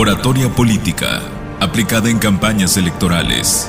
Oratoria Política, aplicada en campañas electorales.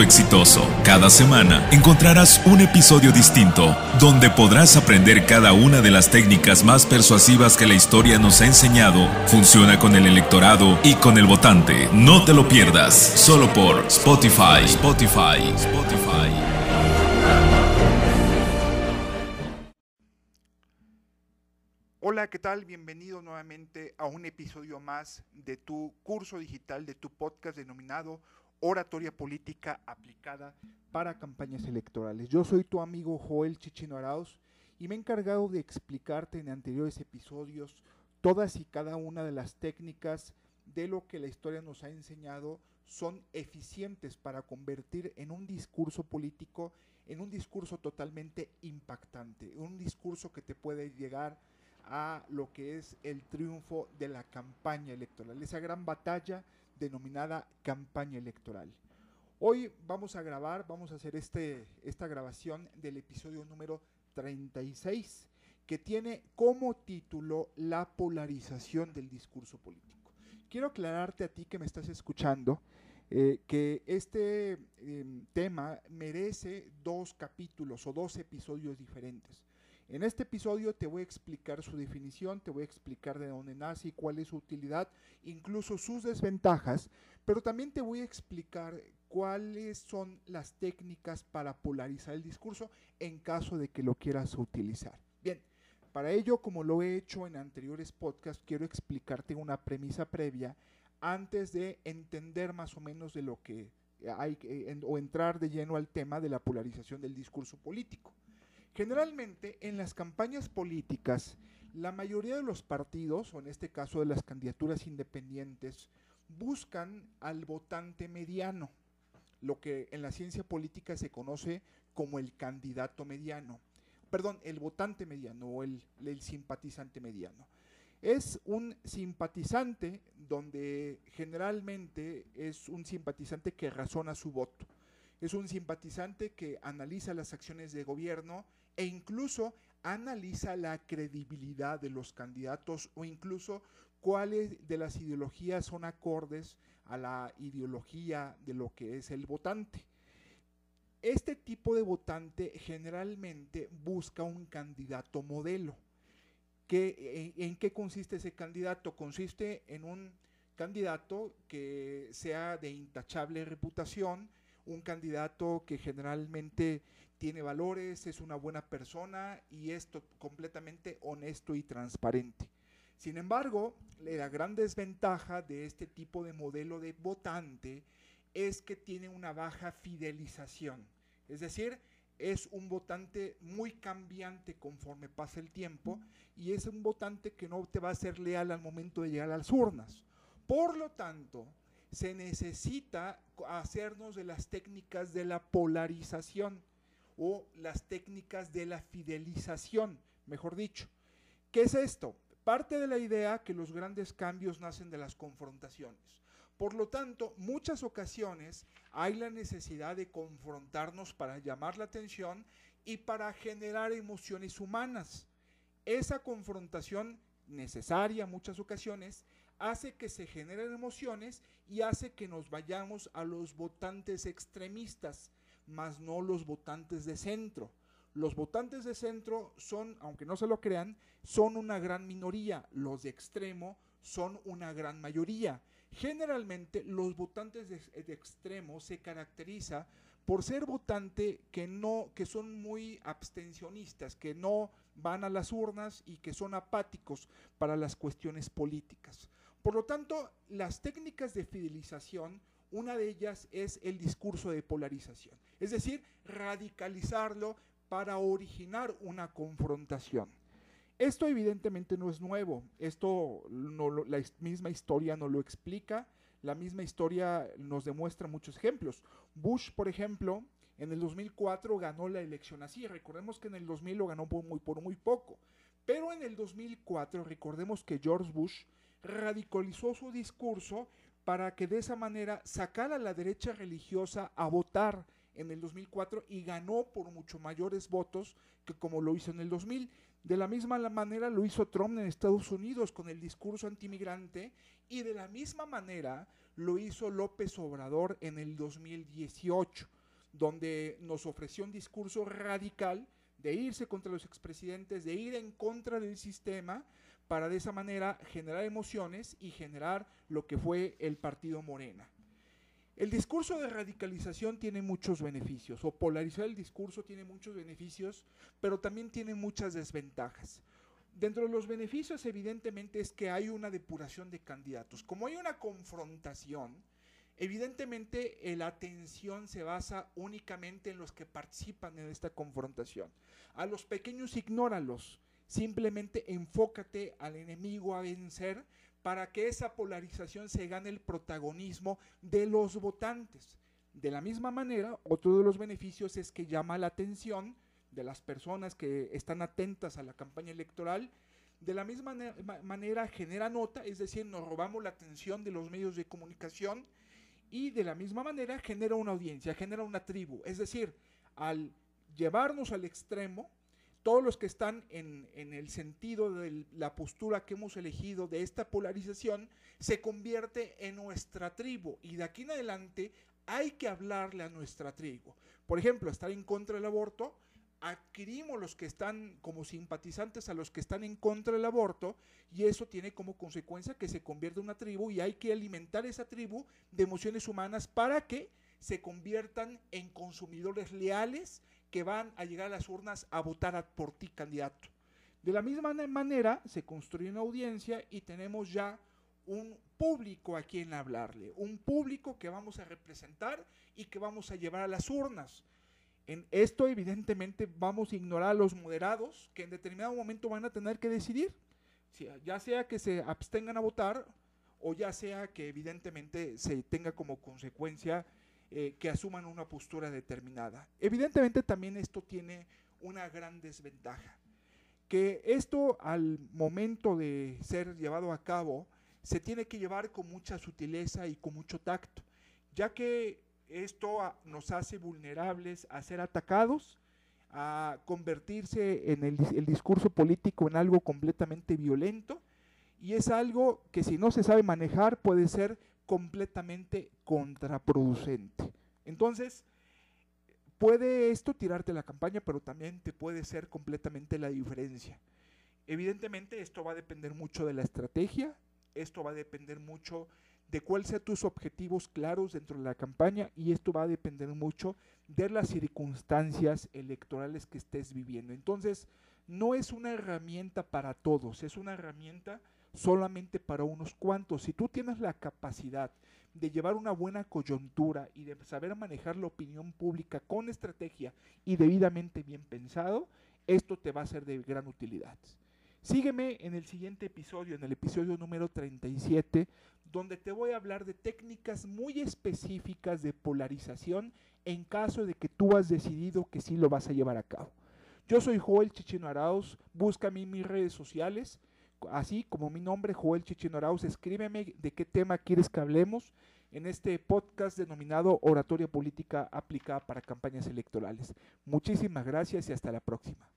exitoso. Cada semana encontrarás un episodio distinto donde podrás aprender cada una de las técnicas más persuasivas que la historia nos ha enseñado. Funciona con el electorado y con el votante. No te lo pierdas, solo por Spotify. Spotify. Spotify. Hola, ¿qué tal? Bienvenido nuevamente a un episodio más de tu curso digital, de tu podcast denominado oratoria política aplicada para campañas electorales. Yo soy tu amigo Joel Chichino Arauz y me he encargado de explicarte en anteriores episodios todas y cada una de las técnicas de lo que la historia nos ha enseñado son eficientes para convertir en un discurso político en un discurso totalmente impactante, un discurso que te puede llegar a lo que es el triunfo de la campaña electoral, esa gran batalla denominada campaña electoral. Hoy vamos a grabar, vamos a hacer este, esta grabación del episodio número 36, que tiene como título La polarización del discurso político. Quiero aclararte a ti que me estás escuchando eh, que este em, tema merece dos capítulos o dos episodios diferentes. En este episodio te voy a explicar su definición, te voy a explicar de dónde nace y cuál es su utilidad, incluso sus desventajas, pero también te voy a explicar cuáles son las técnicas para polarizar el discurso en caso de que lo quieras utilizar. Bien, para ello, como lo he hecho en anteriores podcasts, quiero explicarte una premisa previa antes de entender más o menos de lo que hay o entrar de lleno al tema de la polarización del discurso político. Generalmente en las campañas políticas, la mayoría de los partidos, o en este caso de las candidaturas independientes, buscan al votante mediano, lo que en la ciencia política se conoce como el candidato mediano, perdón, el votante mediano o el, el simpatizante mediano. Es un simpatizante donde generalmente es un simpatizante que razona su voto. Es un simpatizante que analiza las acciones de gobierno e incluso analiza la credibilidad de los candidatos o incluso cuáles de las ideologías son acordes a la ideología de lo que es el votante. Este tipo de votante generalmente busca un candidato modelo. ¿Qué, en, ¿En qué consiste ese candidato? Consiste en un candidato que sea de intachable reputación, un candidato que generalmente tiene valores, es una buena persona y es completamente honesto y transparente. Sin embargo, la gran desventaja de este tipo de modelo de votante es que tiene una baja fidelización. Es decir, es un votante muy cambiante conforme pasa el tiempo y es un votante que no te va a ser leal al momento de llegar a las urnas. Por lo tanto, se necesita hacernos de las técnicas de la polarización o las técnicas de la fidelización, mejor dicho. ¿Qué es esto? Parte de la idea que los grandes cambios nacen de las confrontaciones. Por lo tanto, muchas ocasiones hay la necesidad de confrontarnos para llamar la atención y para generar emociones humanas. Esa confrontación necesaria muchas ocasiones hace que se generen emociones y hace que nos vayamos a los votantes extremistas, más no los votantes de centro. Los votantes de centro son, aunque no se lo crean, son una gran minoría. Los de extremo son una gran mayoría. Generalmente los votantes de, extremo se caracteriza por ser votante que no que son muy abstencionistas, que no van a las urnas y que son apáticos para las cuestiones políticas. Por lo tanto, las técnicas de fidelización una de ellas es el discurso de polarización, es decir, radicalizarlo para originar una confrontación. Esto evidentemente no es nuevo, esto no, la misma historia no lo explica, la misma historia nos demuestra muchos ejemplos. Bush, por ejemplo, en el 2004 ganó la elección así, recordemos que en el 2000 lo ganó muy, por muy poco, pero en el 2004 recordemos que George Bush radicalizó su discurso para que de esa manera sacara a la derecha religiosa a votar en el 2004 y ganó por mucho mayores votos que como lo hizo en el 2000. De la misma manera lo hizo Trump en Estados Unidos con el discurso antimigrante y de la misma manera lo hizo López Obrador en el 2018, donde nos ofreció un discurso radical de irse contra los expresidentes, de ir en contra del sistema, para de esa manera generar emociones y generar lo que fue el partido Morena. El discurso de radicalización tiene muchos beneficios, o polarizar el discurso tiene muchos beneficios, pero también tiene muchas desventajas. Dentro de los beneficios, evidentemente, es que hay una depuración de candidatos. Como hay una confrontación, evidentemente eh, la atención se basa únicamente en los que participan en esta confrontación. A los pequeños ignóralos, simplemente enfócate al enemigo a vencer para que esa polarización se gane el protagonismo de los votantes. De la misma manera, otro de los beneficios es que llama la atención de las personas que están atentas a la campaña electoral. De la misma manera genera nota, es decir, nos robamos la atención de los medios de comunicación y de la misma manera genera una audiencia, genera una tribu. Es decir, al llevarnos al extremo, todos los que están en, el sentido de la postura que hemos elegido de esta polarización, se convierte en nuestra tribu. Y de aquí en adelante hay que hablarle a nuestra tribu. Por ejemplo, estar en contra del aborto, adquirimos los que están como simpatizantes a los que están en contra del aborto y eso tiene como consecuencia que se convierte en una tribu y hay que alimentar esa tribu de emociones humanas para que se conviertan en consumidores leales que van a llegar a las urnas a votar por ti candidato. De la misma manera se construye una audiencia y tenemos ya un público a quien hablarle, un público que vamos a representar y que vamos a llevar a las urnas. En esto evidentemente vamos a ignorar a los moderados que en determinado momento van a tener que decidir, ya sea que se abstengan a votar o ya sea que evidentemente se tenga como consecuencia eh, que asuman una postura determinada. Evidentemente también esto tiene una gran desventaja, que esto al momento de ser llevado a cabo se tiene que llevar con mucha sutileza y con mucho tacto, ya que esto nos hace vulnerables a ser atacados, a convertirse en el discurso político en algo completamente violento, y es algo que si no se sabe manejar puede ser completamente contraproducente. Entonces, puede esto tirarte la campaña, pero también te puede ser completamente la diferencia. Evidentemente, esto va a depender mucho de la estrategia, esto va a depender mucho de cuáles sean tus objetivos claros dentro de la campaña y esto va a depender mucho de las circunstancias electorales que estés viviendo. Entonces, no es una herramienta para todos, es una herramienta solamente para unos cuantos. Si tú tienes la capacidad de llevar una buena coyuntura y de saber manejar la opinión pública con estrategia y debidamente bien pensado, esto te va a ser de gran utilidad. Sígueme en el siguiente episodio, en el episodio número 37, donde te voy a hablar de técnicas muy específicas de polarización en caso de que tú has decidido que sí lo vas a llevar a cabo. Yo soy Joel Chichino Arauz, búscame en mis redes sociales, así como mi nombre, Joel Chichino Arauz, escríbeme de qué tema quieres que hablemos en este podcast denominado Oratoria Política aplicada para campañas electorales. Muchísimas gracias y hasta la próxima.